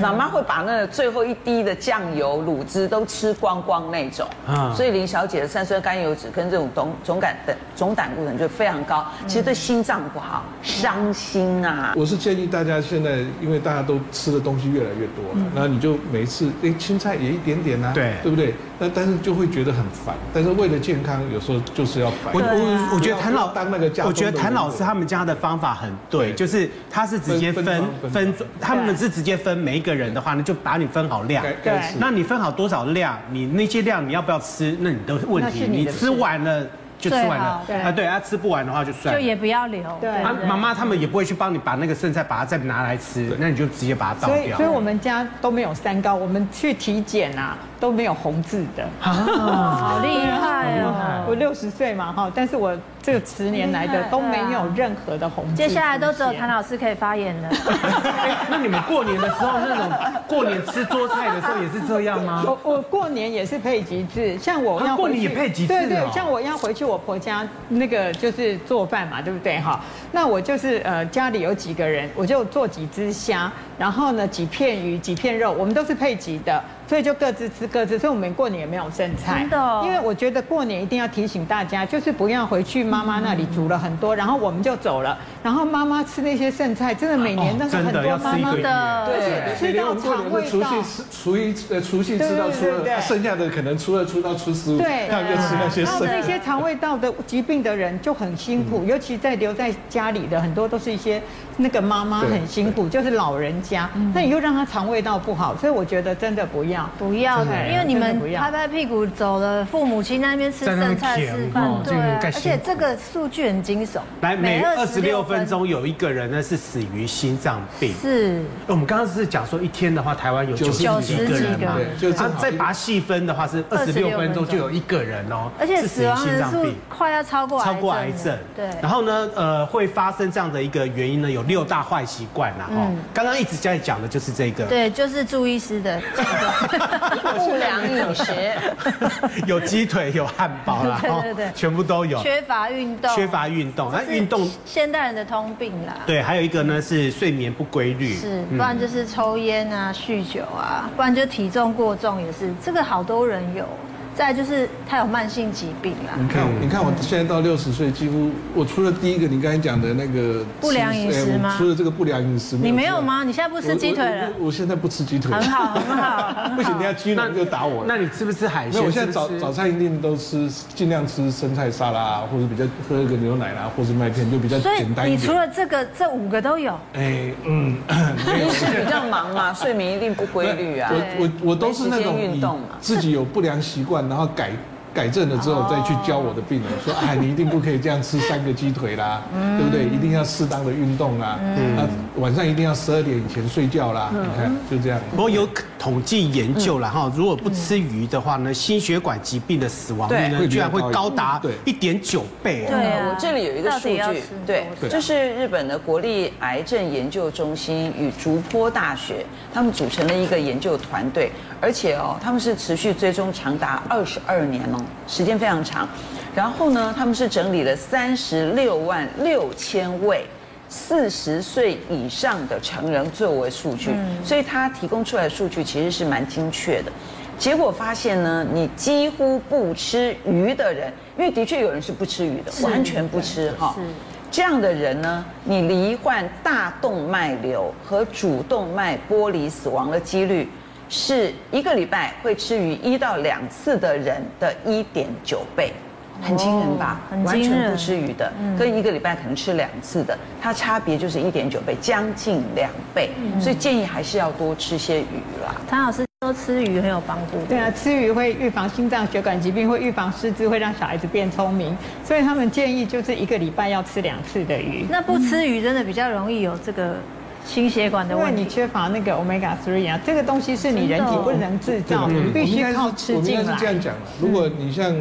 妈妈会把那个最后一滴的酱油、卤汁都吃光光那种，所以林小姐的三酸甘油脂跟这种总总胆的总胆固醇就非常高，其实对心脏不好，伤心啊。我是建议大家现在，因为大家都吃的东西越来越多了，那你就每一次哎青菜也一点点呐，对，对不对？那但是就会觉得很烦，但是为了健康，有时候就是要烦。我我我觉得谭老当那个，我觉得谭老师他们家的方法很对，就是他是直接分分，他们是直接分每一个人的话，呢就把你分好量。对，那你分好多少量，你那些量你要不要吃，那你的问题。你吃完了。就吃完了，啊对啊，吃不完的话就算了，就也不要留。对，啊妈妈他们也不会去帮你把那个剩菜把它再拿来吃，那你就直接把它倒掉。所以所以我们家都没有三高，我们去体检啊都没有红字的。啊，好厉害哦！我六十岁嘛哈，但是我这个十年来的都没有任何的红字。接下来都只有谭老师可以发言了。那你们过年的时候那种过年吃桌菜的时候也是这样吗？我我过年也是配吉字，像我要过年也配吉字，对对，像我要回去我婆家那个就是做饭嘛，对不对哈？那我就是呃家里有几个人，我就做几只虾，然后呢几片鱼几片肉，我们都是配吉的。所以就各自吃各自，所以我们过年也没有剩菜。真的、哦，因为我觉得过年一定要提醒大家，就是不要回去妈妈那里煮了很多，然后我们就走了，然后妈妈吃那些剩菜，真的每年都是很多妈妈的，对，吃到肠胃道。除夕吃除夕呃除夕吃到初二，剩下的可能初二初到初十五，对，他们就吃那些剩。那些肠胃道的疾病的人就很辛苦，尤其在留在家里的很多都是一些那个妈妈很辛苦，就是老人家，那你又让她肠胃道不好，所以我觉得真的不要不要。因为你们拍拍屁股走了，父母亲那边吃剩菜吃饭，对，而且这个数据很惊悚。来，每二十六分钟有一个人呢是死于心脏病。是。我们刚刚是讲说一天的话，台湾有九十几个人嘛，就再把它细分的话是二十六分钟就有一个人哦，而且死亡人数快要超过超过癌症。对。然后呢，呃，会发生这样的一个原因呢，有六大坏习惯啦。哈，刚刚一直在讲的就是这个。对，就是朱医师的。不良饮食，有鸡腿，有汉堡啦，对对对，全部都有。缺乏运动，缺乏运动，那运动现代人的通病啦。对，还有一个呢是睡眠不规律，是，不然就是抽烟啊、酗酒啊，不然就体重过重也是，这个好多人有。再就是他有慢性疾病啦。你看，你看我现在到六十岁，几乎我除了第一个你刚才讲的那个不良饮食吗？除了这个不良饮食，你没有吗？你现在不吃鸡腿了？我现在不吃鸡腿。很好，很好。不行，你要鸡腿就打我。那你吃不吃海鲜？我现在早早餐一定都吃，尽量吃生菜沙拉，或者比较喝一个牛奶啦，或是麦片，就比较简单一点。你除了这个，这五个都有？哎，嗯，你是比较忙嘛，睡眠一定不规律啊。我我我都是那种运动嘛，自己有不良习惯，然后改。改正了之后再去教我的病人说，哎，你一定不可以这样吃三个鸡腿啦，对不对？一定要适当的运动啦，啊，晚上一定要十二点以前睡觉啦。你看，就这样。不过有统计研究了哈，如果不吃鱼的话呢，心血管疾病的死亡率呢，居然会高达一点九倍。对，我这里有一个数据，对，就是日本的国立癌症研究中心与竹坡大学他们组成了一个研究团队。而且哦，他们是持续追踪长达二十二年哦，时间非常长。然后呢，他们是整理了三十六万六千位四十岁以上的成人作为数据，所以他提供出来的数据其实是蛮精确的。结果发现呢，你几乎不吃鱼的人，因为的确有人是不吃鱼的，完全不吃哈。这样的人呢，你罹患大动脉瘤和主动脉剥离死亡的几率。是一个礼拜会吃鱼一到两次的人的一点九倍，很惊人吧？很惊人。完全不吃鱼的，跟一个礼拜可能吃两次的，它差别就是一点九倍，将近两倍。所以建议还是要多吃些鱼啦。谭老师说吃鱼很有帮助。对啊，吃鱼会预防心脏血管疾病，会预防失智，会让小孩子变聪明。所以他们建议就是一个礼拜要吃两次的鱼。那不吃鱼真的比较容易有这个。心血管的问题，因为你缺乏那个 omega three 啊，这个东西是你人体不能制造，你必须靠吃进来。我们应该是这样讲的，如果你像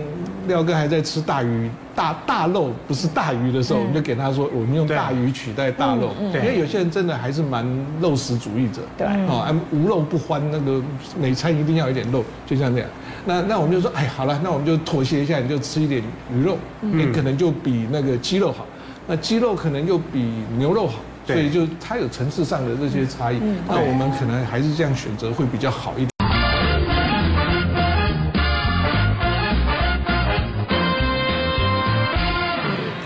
廖哥还在吃大鱼、大大肉，不是大鱼的时候，我们就给他说，我们用大鱼取代大肉，因为有些人真的还是蛮肉食主义者，对，哦，无肉不欢，那个每餐一定要有点肉，就像这样。那那我们就说，哎，好了，那我们就妥协一下，你就吃一点鱼肉，你可能就比那个鸡肉好，那鸡肉可能又比牛肉好。所以就它有层次上的这些差异，那我们可能还是这样选择会比较好一点。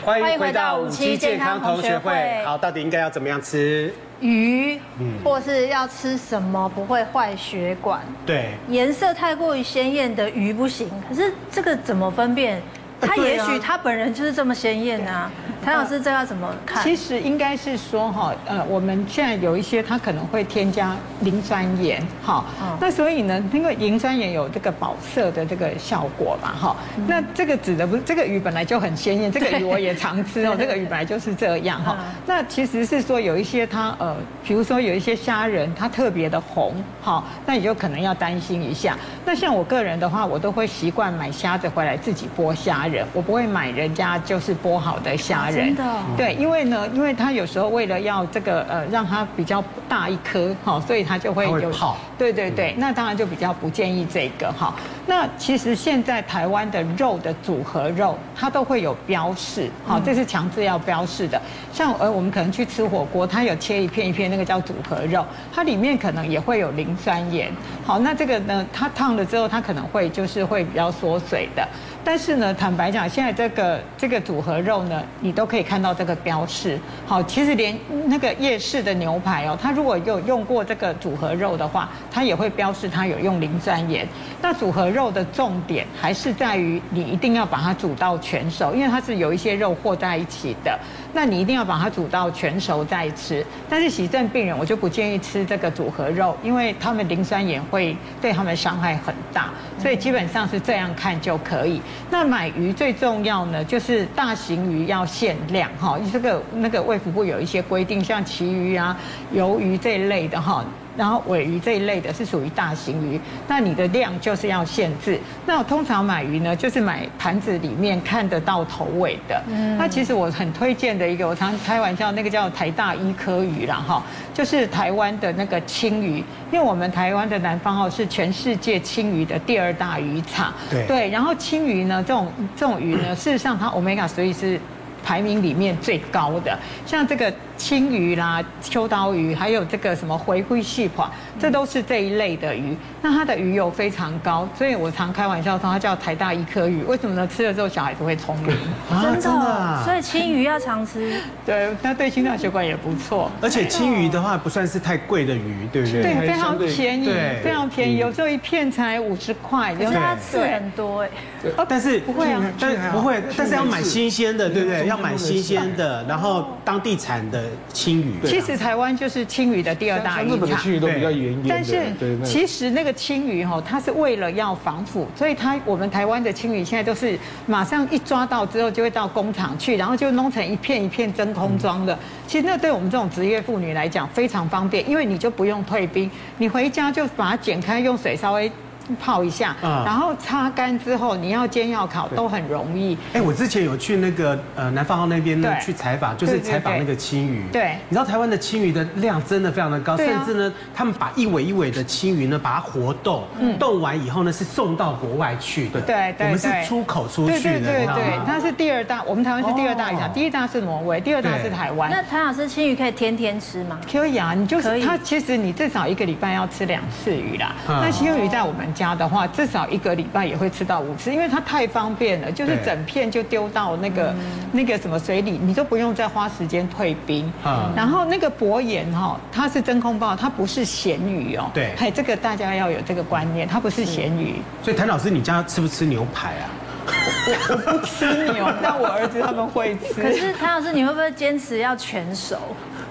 欢迎回到五期健康同学会。好，到底应该要怎么样吃鱼？嗯，或是要吃什么不会坏血管？对，颜色太过于鲜艳的鱼不行。可是这个怎么分辨？他也许他本人就是这么鲜艳啊。谭老师，这要怎么看？其实应该是说哈，呃，我们现在有一些它可能会添加磷酸盐，哈，那所以呢，因为磷酸盐有这个保色的这个效果嘛，哈，那这个指的不是这个鱼本来就很鲜艳，这个鱼我也常吃哦，这个鱼本来就是这样哈。那其实是说有一些它呃，比如说有一些虾仁它特别的红，哈，那你就可能要担心一下。那像我个人的话，我都会习惯买虾子回来自己剥虾仁，我不会买人家就是剥好的虾仁。真的。对，因为呢，因为他有时候为了要这个呃让它比较大一颗，哈，所以它就会有泡。对对对，那当然就比较不建议这个哈。那其实现在台湾的肉的组合肉，它都会有标示，好，这是强制要标示的。像呃，我们可能去吃火锅，它有切一片一片，那个叫组合肉，它里面可能也会有磷酸盐。好，那这个呢，它烫了之后，它可能会就是会比较缩水的。但是呢，坦白讲，现在这个这个组合肉呢，你都可以看到这个标示。好，其实连那个夜市的牛排哦，它如果有用过这个组合肉的话，它也会标示它有用磷酸盐。那组合肉的重点还是在于你一定要把它煮到全熟，因为它是有一些肉和在一起的。那你一定要把它煮到全熟再吃。但是洗肾病人，我就不建议吃这个组合肉，因为他们磷酸盐会对他们伤害很大。所以基本上是这样看就可以。那买鱼最重要呢，就是大型鱼要限量哈。这个那个卫福部有一些规定，像旗鱼啊、鱿鱼这一类的哈。然后尾鱼这一类的是属于大型鱼，那你的量就是要限制。那我通常买鱼呢，就是买盘子里面看得到头尾的。嗯，那其实我很推荐的一个，我常开玩笑，那个叫台大医科鱼啦哈，就是台湾的那个青鱼，因为我们台湾的南方澳是全世界青鱼的第二大渔场。对对，然后青鱼呢，这种这种鱼呢，事实上它 Omega 所以是。排名里面最高的，像这个青鱼啦、秋刀鱼，还有这个什么回归细款，这都是这一类的鱼。那它的鱼油非常高，所以我常开玩笑说它叫台大一颗鱼。为什么呢？吃了之后小孩子会聪明。啊、真的、啊，所以青鱼要常吃。对，那对心脏血管也不错。而且青鱼的话不算是太贵的鱼，对不对？对，非常便宜，非常便宜，有时候一片才五十块。可是它刺很多哎。但是不会啊，但不会，但是要买新鲜的，对不对？要买新鲜的，然后当地产的青鱼。其实台湾就是青鱼的第二大鱼场。日本的青鱼都比较严严的。但是其实那个青鱼哈，它是为了要防腐，所以它我们台湾的青鱼现在都是马上一抓到之后就会到工厂去，然后就弄成一片一片真空装的。其实那对我们这种职业妇女来讲非常方便，因为你就不用退冰，你回家就把它剪开，用水稍微。泡一下，然后擦干之后，你要煎要烤都很容易。哎，我之前有去那个呃南方澳那边呢去采访，就是采访那个青鱼。对，你知道台湾的青鱼的量真的非常的高，甚至呢，他们把一尾一尾的青鱼呢，把它活冻，冻完以后呢是送到国外去的。对对，我们是出口出去的。对对对，它是第二大，我们台湾是第二大渔场，第一大是挪威，第二大是台湾。那谭老师，青鱼可以天天吃吗？可以啊，你就是它，其实你至少一个礼拜要吃两次鱼啦。那青鱼在我们家的话，至少。一个礼拜也会吃到五次，因为它太方便了，就是整片就丢到那个那个什么水里，你都不用再花时间退冰。然后那个薄盐哈，它是真空包，它不是咸鱼哦。对，这个大家要有这个观念，它不是咸鱼。所以谭老师，你家吃不吃牛排啊？我我不吃牛，但我儿子他们会吃。可是谭老师，你会不会坚持要全熟？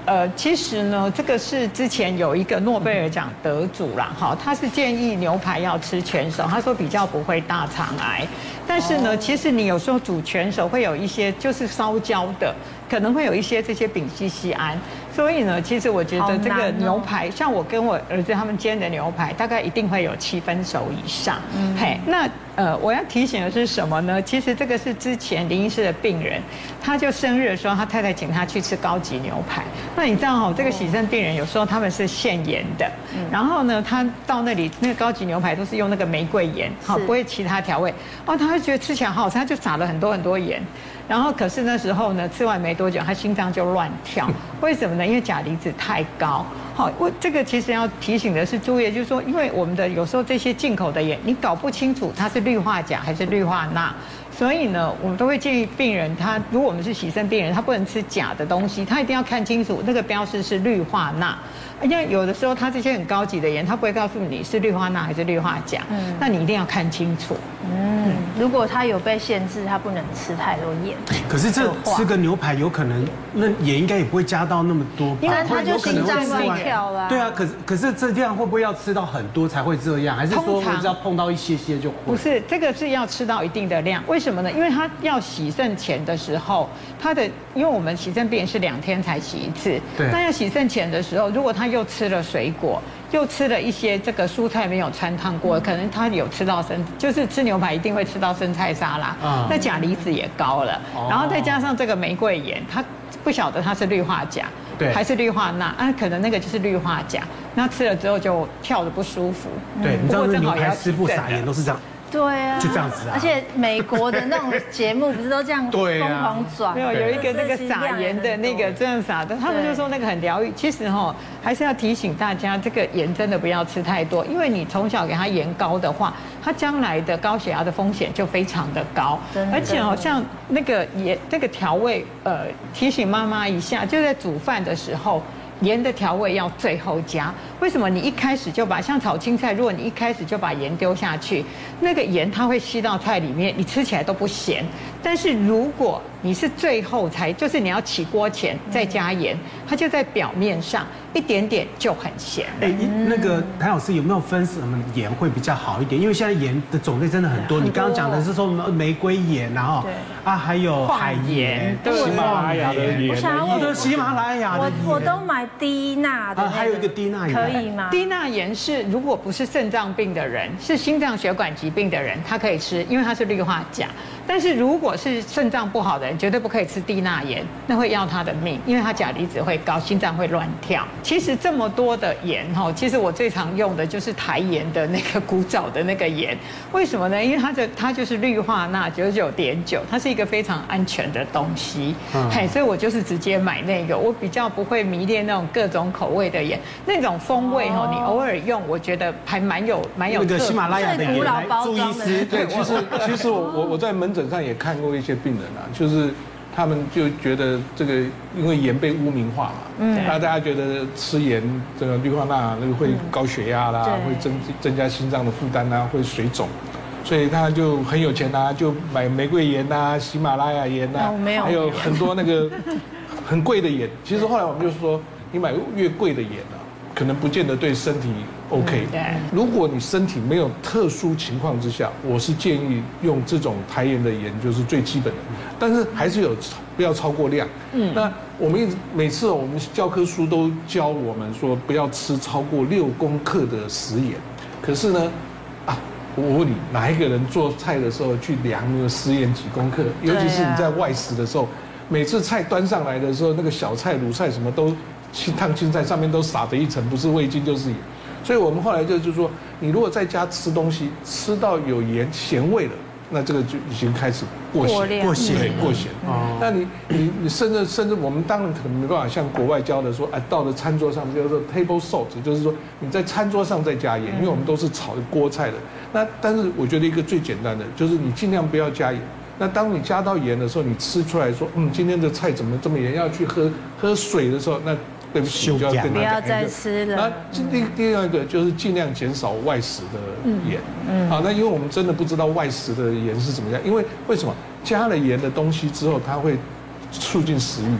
呃，其实呢，这个是之前有一个诺贝尔奖得主啦，哈，他是建议牛排要吃全熟，他说比较不会大肠癌。但是呢，其实你有时候煮全熟会有一些就是烧焦的，可能会有一些这些丙烯酰胺。所以呢，其实我觉得这个牛排，像我跟我儿子他们煎的牛排，大概一定会有七分熟以上。嗯，嘿，那呃，我要提醒的是什么呢？其实这个是之前林医师的病人，他就生日的时候，他太太请他去吃高级牛排。那你知道哈，这个洗肾病人有时候他们是限盐的，然后呢，他到那里那个高级牛排都是用那个玫瑰盐，好，不会其他调味。哦，他会觉得吃起来好好吃，他就撒了很多很多盐。然后可是那时候呢，吃完没多久，他心脏就乱跳。为什么呢？因为钾离子太高。好，我这个其实要提醒的是注意，就是说，因为我们的有时候这些进口的盐，你搞不清楚它是氯化钾还是氯化钠。所以呢，我们都会建议病人，他如果我们是洗肾病人，他不能吃假的东西，他一定要看清楚那个标识是氯化钠。因为有的时候它这些很高级的盐，它不会告诉你是氯化钠还是氯化钾，嗯，那你一定要看清楚。嗯，如果它有被限制，它不能吃太多盐。可是这吃个牛排有可能，那盐应该也不会加到那么多吧？因为它就心脏会跳啦。对啊，可是可是这样会不会要吃到很多才会这样？还是说只要碰到一些些就会？不是，这个是要吃到一定的量。为什么呢？因为它要洗肾前的时候，它的因为我们洗肾病人是两天才洗一次，对。那要洗肾前的时候，如果他又吃了水果，又吃了一些这个蔬菜没有穿烫过，可能他有吃到生，就是吃牛排一定会吃到生菜沙拉，那钾离子也高了，然后再加上这个玫瑰盐，他不晓得它是氯化钾，对，还是氯化钠，啊，可能那个就是氯化钾，那吃了之后就跳的不舒服。对，你知道牛排师傅撒盐都是这样。对啊，就这样子啊。而且美国的那种节目不是都这样 疯狂转？没有，有一个那个撒盐的那个这样撒的，他们就说那个很疗愈。其实哈，还是要提醒大家，这个盐真的不要吃太多，因为你从小给他盐高的话，他将来的高血压的风险就非常的高。而且好像那个盐这个调味，呃，提醒妈妈一下，就在煮饭的时候。盐的调味要最后加，为什么？你一开始就把像炒青菜，如果你一开始就把盐丢下去，那个盐它会吸到菜里面，你吃起来都不咸。但是如果你是最后才，就是你要起锅前再加盐，它就在表面上一点点就很咸。哎，那个谭老师有没有分什么盐会比较好一点？因为现在盐的种类真的很多。你刚刚讲的是说玫瑰盐，然后啊还有海盐、喜马拉雅的盐，我的喜马拉雅的盐，我都买低钠的。啊还有一个低钠盐以吗？低钠盐是如果不是肾脏病的人，是心脏血管疾病的人，他可以吃，因为它是氯化钾。但是如果是肾脏不好的人，绝对不可以吃低钠盐，那会要他的命，因为他钾离子会高，心脏会乱跳。其实这么多的盐哈，其实我最常用的就是台盐的那个古早的那个盐，为什么呢？因为它的它就是氯化钠九十九点九，它是一个非常安全的东西，嘿，所以我就是直接买那个，我比较不会迷恋那种各种口味的盐，那种风味哈，你偶尔用，我觉得还蛮有蛮有。那个喜马拉雅的盐，朱医师，对，其实其实我我我在门诊上也看过一些病人啊，就是他们就觉得这个因为盐被污名化嘛，嗯，那大家觉得吃盐这个氯化钠那个会高血压啦，会增增加心脏的负担啊，会水肿，所以他就很有钱啊，就买玫瑰盐呐、喜马拉雅盐呐，还有很多那个 很贵的盐。其实后来我们就是说，你买越贵的盐啊。可能不见得对身体 OK。对，如果你身体没有特殊情况之下，我是建议用这种台盐的盐，就是最基本的。但是还是有不要超过量。嗯，那我们一直每次我们教科书都教我们说不要吃超过六公克的食盐。可是呢，啊，我问你，哪一个人做菜的时候去量那个食盐几公克？尤其是你在外食的时候，每次菜端上来的时候，那个小菜、卤菜什么都。清烫青菜上面都撒着一层，不是味精就是盐，所以我们后来就就是说，你如果在家吃东西吃到有盐咸味了，那这个就已经开始过咸、过咸、过咸。过咸哦，那你你你甚至甚至我们当然可能没办法像国外教的说，哎，到了餐桌上叫做 table salt，就是说你在餐桌上再加盐，因为我们都是炒锅菜的。那但是我觉得一个最简单的就是你尽量不要加盐。那当你加到盐的时候，你吃出来说，嗯，今天的菜怎么这么盐？要去喝喝水的时候，那。对不起，就要跟他讲，不要再吃了。那第第二个就是尽量减少外食的盐。嗯，好，那因为我们真的不知道外食的盐是怎么样，因为为什么？加了盐的东西之后，它会促进食欲，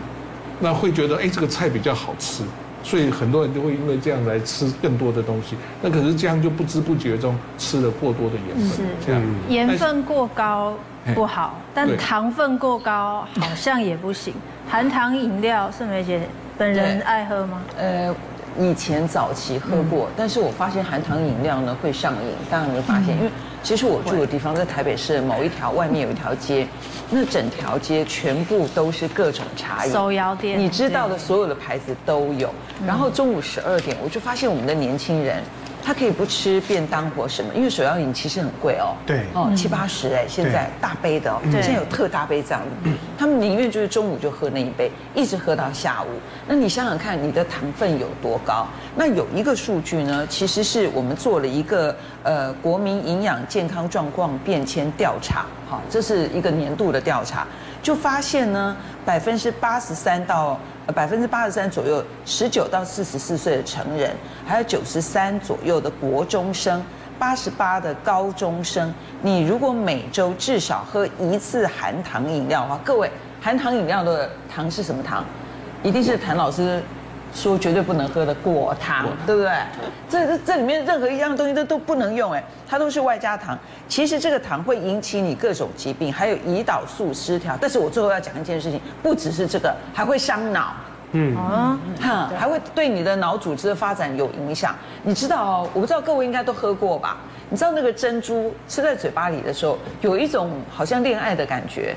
那会觉得哎这个菜比较好吃，所以很多人就会因为这样来吃更多的东西。那可是这样就不知不觉中吃了过多的盐分，这样盐分过高不好，但糖分过高好像也不行。含糖饮料，盛梅姐。本人爱喝吗？呃，以前早期喝过，嗯、但是我发现含糖饮料呢会上瘾。当然没发现，嗯、因为其实我住的地方在台北市某一条外面有一条街，那整条街全部都是各种茶饮、手摇店，你知道的所有的牌子都有。然后中午十二点，我就发现我们的年轻人。他可以不吃便当或什么，因为手摇饮其实很贵哦。对。哦，七八十哎，现在大杯的哦，现在有特大杯这样的。他们宁愿就是中午就喝那一杯，一直喝到下午。那你想想看，你的糖分有多高？那有一个数据呢，其实是我们做了一个呃国民营养健康状况变迁调查，哈，这是一个年度的调查，就发现呢，百分之八十三到。百分之八十三左右，十九到四十四岁的成人，还有九十三左右的国中生，八十八的高中生。你如果每周至少喝一次含糖饮料的话，各位，含糖饮料的糖是什么糖？一定是谭老师。说绝对不能喝的果糖，对不对？这这这里面任何一样东西都都不能用，哎，它都是外加糖。其实这个糖会引起你各种疾病，还有胰岛素失调。但是我最后要讲一件事情，不只是这个，还会伤脑，嗯啊，哈，还会对你的脑组织的发展有影响。你知道哦，我不知道各位应该都喝过吧？你知道那个珍珠吃在嘴巴里的时候，有一种好像恋爱的感觉，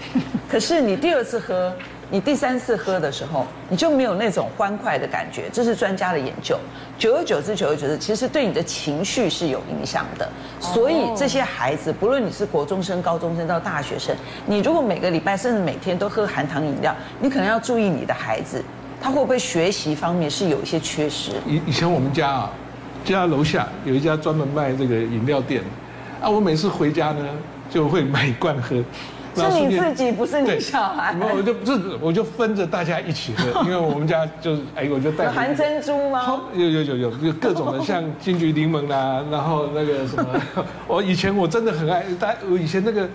可是你第二次喝。你第三次喝的时候，你就没有那种欢快的感觉，这是专家的研究。久而久之，久而久之，其实对你的情绪是有影响的。所以这些孩子，不论你是国中生、高中生到大学生，你如果每个礼拜甚至每天都喝含糖饮料，你可能要注意你的孩子，他会不会学习方面是有一些缺失。以以前我们家啊，家楼下有一家专门卖这个饮料店，啊，我每次回家呢就会买一罐喝。是你自己，不是你小孩。没有，我就不是，我就分着大家一起喝，因为我们家就是，哎，我就带。有含珍珠吗？有有有有，有各种的，像金桔柠檬啦，然后那个什么，我以前我真的很爱，但我以前那个，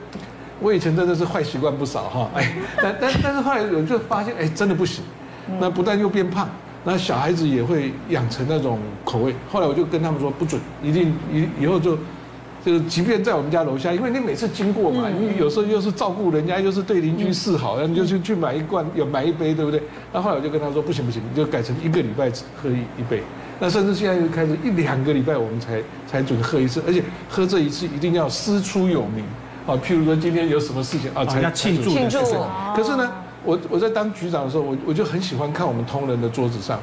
我以前真的是坏习惯不少哈，哎，但但但是后来我就发现，哎，真的不行，那不但又变胖，那小孩子也会养成那种口味。后来我就跟他们说，不准，一定以以后就。就是，即便在我们家楼下，因为你每次经过嘛，你有时候又是照顾人家，又是对邻居示好，然后你就去去买一罐，有买一杯，对不对？那后来我就跟他说，不行不行，你就改成一个礼拜只喝一一杯。那甚至现在又开始一两个礼拜我们才才准喝一次，而且喝这一次一定要师出有名啊，譬如说今天有什么事情啊，才要庆祝庆祝。可是呢，我我在当局长的时候，我我就很喜欢看我们同仁的桌子上，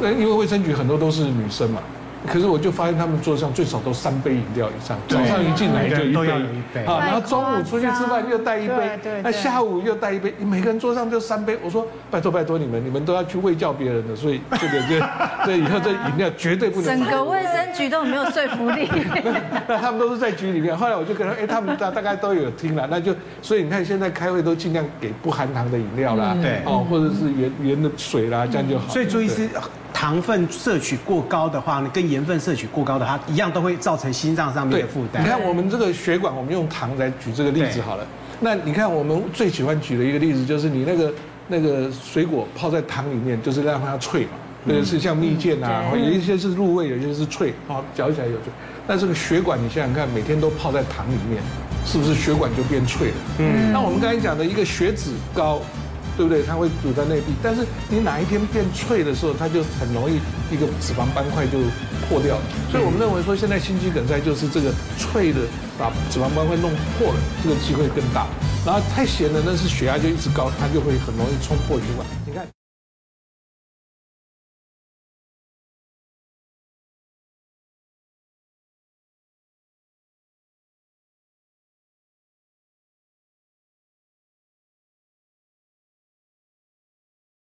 那因为卫生局很多都是女生嘛。可是我就发现他们桌上最少都三杯饮料以上，早上一进来就一杯啊，然后中午出去吃饭又带一杯，那下午又带一杯，每个人桌上就三杯。我说拜托拜托你们，你们都要去喂教别人的，所以这个这这 以后这饮料绝对不能。整个卫生局都没有说服力。那他们都是在局里面，后来我就跟他，哎，他们大大概都有听了，那就所以你看现在开会都尽量给不含糖的饮料啦，对，哦，或者是原原的水啦，这样就好。所以注意是。糖分摄取过高的话，跟盐分摄取过高的话，一样都会造成心脏上面的负担。你看我们这个血管，我们用糖来举这个例子好了。那你看我们最喜欢举的一个例子，就是你那个那个水果泡在糖里面，就是让它脆嘛。那个是像蜜饯啊，有一些是入味，有些是脆，啊嚼起来有脆。但这个血管，你想想看，每天都泡在糖里面，是不是血管就变脆了？嗯。那我们刚才讲的一个血脂高。对不对？它会堵在内壁，但是你哪一天变脆的时候，它就很容易一个脂肪斑块就破掉。所以我们认为说，现在心肌梗塞就是这个脆的把脂肪斑块弄破了，这个机会更大。然后太咸了，那是血压就一直高，它就会很容易冲破血管。